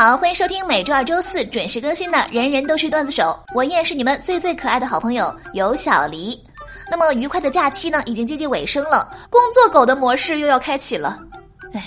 好，欢迎收听每周二、周四准时更新的《人人都是段子手》，我依然是你们最最可爱的好朋友有小黎。那么愉快的假期呢，已经接近尾声了，工作狗的模式又要开启了。哎，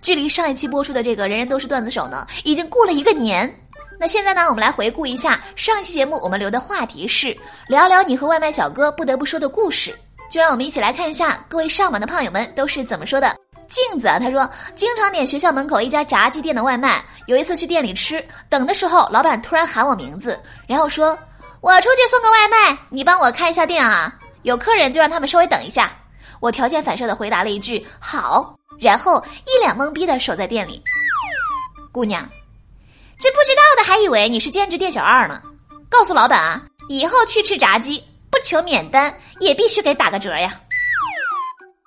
距离上一期播出的这个《人人都是段子手》呢，已经过了一个年。那现在呢，我们来回顾一下上期节目我们留的话题是聊聊你和外卖小哥不得不说的故事，就让我们一起来看一下各位上榜的胖友们都是怎么说的。镜子啊，他说经常点学校门口一家炸鸡店的外卖。有一次去店里吃，等的时候，老板突然喊我名字，然后说：“我出去送个外卖，你帮我开一下店啊。有客人就让他们稍微等一下。”我条件反射的回答了一句“好”，然后一脸懵逼的守在店里。姑娘，这不知道的还以为你是兼职店小二呢。告诉老板啊，以后去吃炸鸡不求免单，也必须给打个折呀。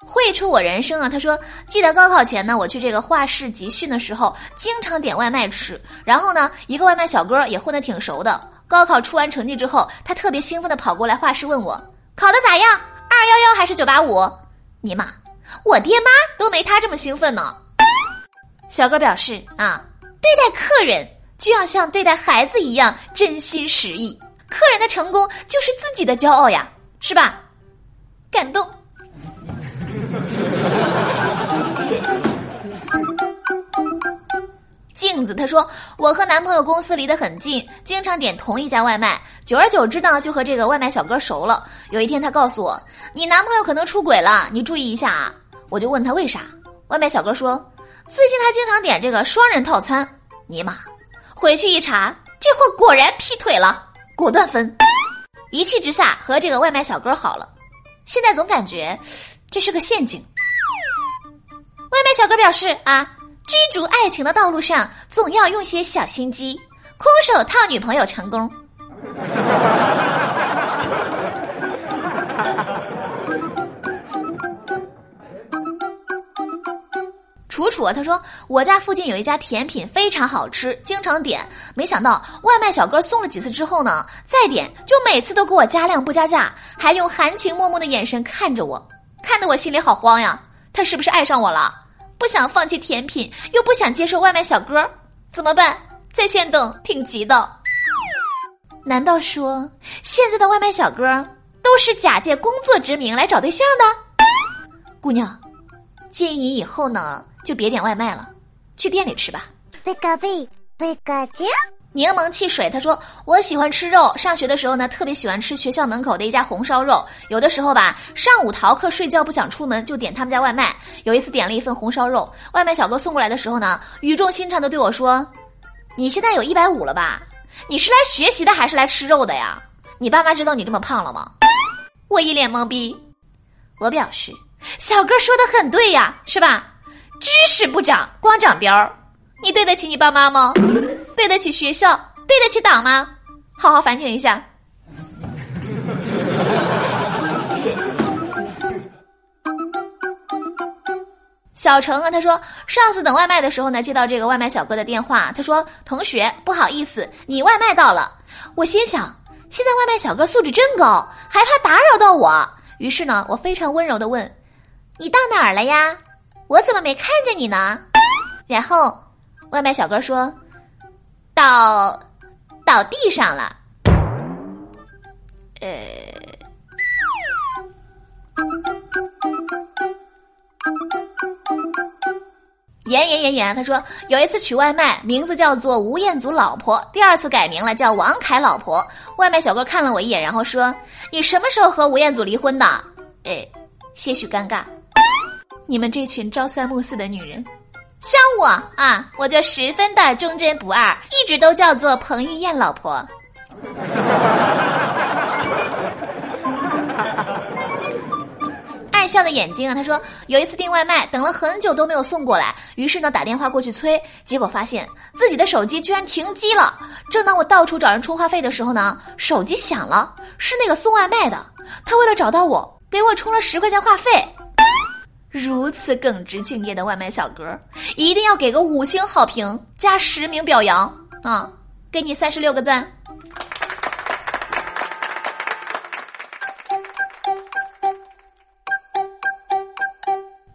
绘出我人生啊！他说，记得高考前呢，我去这个画室集训的时候，经常点外卖吃。然后呢，一个外卖小哥也混得挺熟的。高考出完成绩之后，他特别兴奋的跑过来画室问我考的咋样？二幺幺还是九八五？尼玛，我爹妈都没他这么兴奋呢。小哥表示啊，对待客人就要像对待孩子一样真心实意，客人的成功就是自己的骄傲呀，是吧？感动。镜子他说：“我和男朋友公司离得很近，经常点同一家外卖。久而久之呢，就和这个外卖小哥熟了。有一天，他告诉我：‘你男朋友可能出轨了，你注意一下啊。’我就问他为啥。外卖小哥说：‘最近他经常点这个双人套餐。’尼玛，回去一查，这货果然劈腿了，果断分。一气之下和这个外卖小哥好了。现在总感觉这是个陷阱。外卖小哥表示啊。”追逐爱情的道路上，总要用些小心机，空手套女朋友成功。楚楚，他说我家附近有一家甜品非常好吃，经常点。没想到外卖小哥送了几次之后呢，再点就每次都给我加量不加价，还用含情脉脉的眼神看着我，看得我心里好慌呀。他是不是爱上我了？不想放弃甜品，又不想接受外卖小哥，怎么办？在线等，挺急的。难道说现在的外卖小哥都是假借工作之名来找对象的？姑娘，建议你以后呢就别点外卖了，去店里吃吧。贝卡贝贝卡酱。柠檬汽水，他说我喜欢吃肉，上学的时候呢，特别喜欢吃学校门口的一家红烧肉。有的时候吧，上午逃课睡觉不想出门，就点他们家外卖。有一次点了一份红烧肉，外卖小哥送过来的时候呢，语重心长的对我说：“你现在有一百五了吧？你是来学习的还是来吃肉的呀？你爸妈知道你这么胖了吗？”我一脸懵逼。我表示，小哥说的很对呀，是吧？知识不长，光长膘。你对得起你爸妈吗？对得起学校，对得起党吗？好好反省一下。小程啊，他说上次等外卖的时候呢，接到这个外卖小哥的电话，他说：“同学，不好意思，你外卖到了。”我心想，现在外卖小哥素质真高，还怕打扰到我。于是呢，我非常温柔的问：“你到哪儿了呀？我怎么没看见你呢？”然后外卖小哥说。倒倒地上了，呃，严严严严，他说有一次取外卖，名字叫做吴彦祖老婆，第二次改名了，叫王凯老婆。外卖小哥看了我一眼，然后说：“你什么时候和吴彦祖离婚的？”哎，些许尴尬。你们这群朝三暮四的女人。像我啊，我就十分的忠贞不二，一直都叫做彭于晏老婆。爱笑的眼睛啊，他说有一次订外卖，等了很久都没有送过来，于是呢打电话过去催，结果发现自己的手机居然停机了。正当我到处找人充话费的时候呢，手机响了，是那个送外卖的，他为了找到我，给我充了十块钱话费。如此耿直敬业的外卖小哥，一定要给个五星好评加实名表扬啊！给你三十六个赞。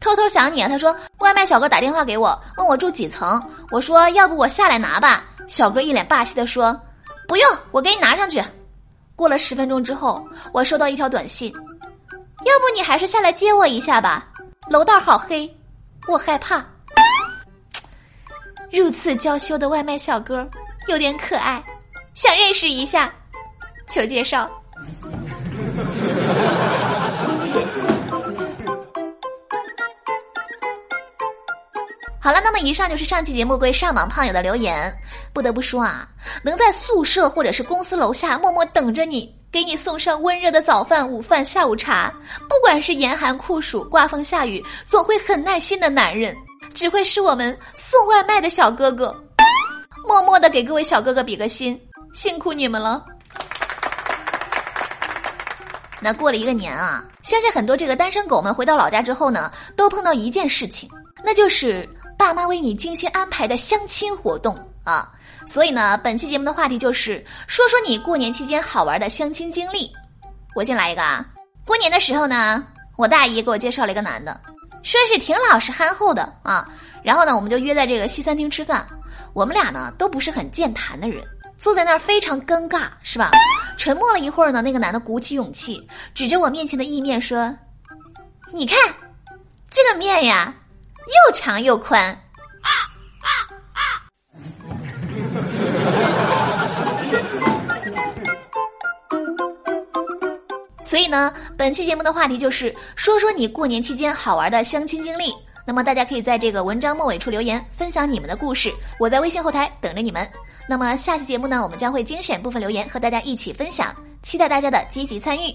偷偷想你啊，他说外卖小哥打电话给我，问我住几层，我说要不我下来拿吧。小哥一脸霸气的说：“不用，我给你拿上去。”过了十分钟之后，我收到一条短信：“要不你还是下来接我一下吧，楼道好黑，我害怕。”如此娇羞的外卖小哥有点可爱，想认识一下，求介绍。好了，那么以上就是上期节目各位上网胖友的留言。不得不说啊，能在宿舍或者是公司楼下默默等着你，给你送上温热的早饭、午饭、下午茶，不管是严寒酷暑、刮风下雨，总会很耐心的男人，只会是我们送外卖的小哥哥。默默的给各位小哥哥比个心，辛苦你们了。那过了一个年啊，相信很多这个单身狗们回到老家之后呢，都碰到一件事情，那就是。爸妈为你精心安排的相亲活动啊，所以呢，本期节目的话题就是说说你过年期间好玩的相亲经历。我先来一个啊，过年的时候呢，我大姨给我介绍了一个男的，说是挺老实憨厚的啊，然后呢，我们就约在这个西餐厅吃饭。我们俩呢都不是很健谈的人，坐在那儿非常尴尬，是吧？沉默了一会儿呢，那个男的鼓起勇气，指着我面前的意面说：“你看，这个面呀。”又长又宽，那，本期节目的话题就是说说你过年期间好玩的相亲经历。那么大家可以在这个文章末尾处留言，分享你们的故事，我在微信后台等着你们。那么下期节目呢，我们将会精选部分留言和大家一起分享，期待大家的积极参与。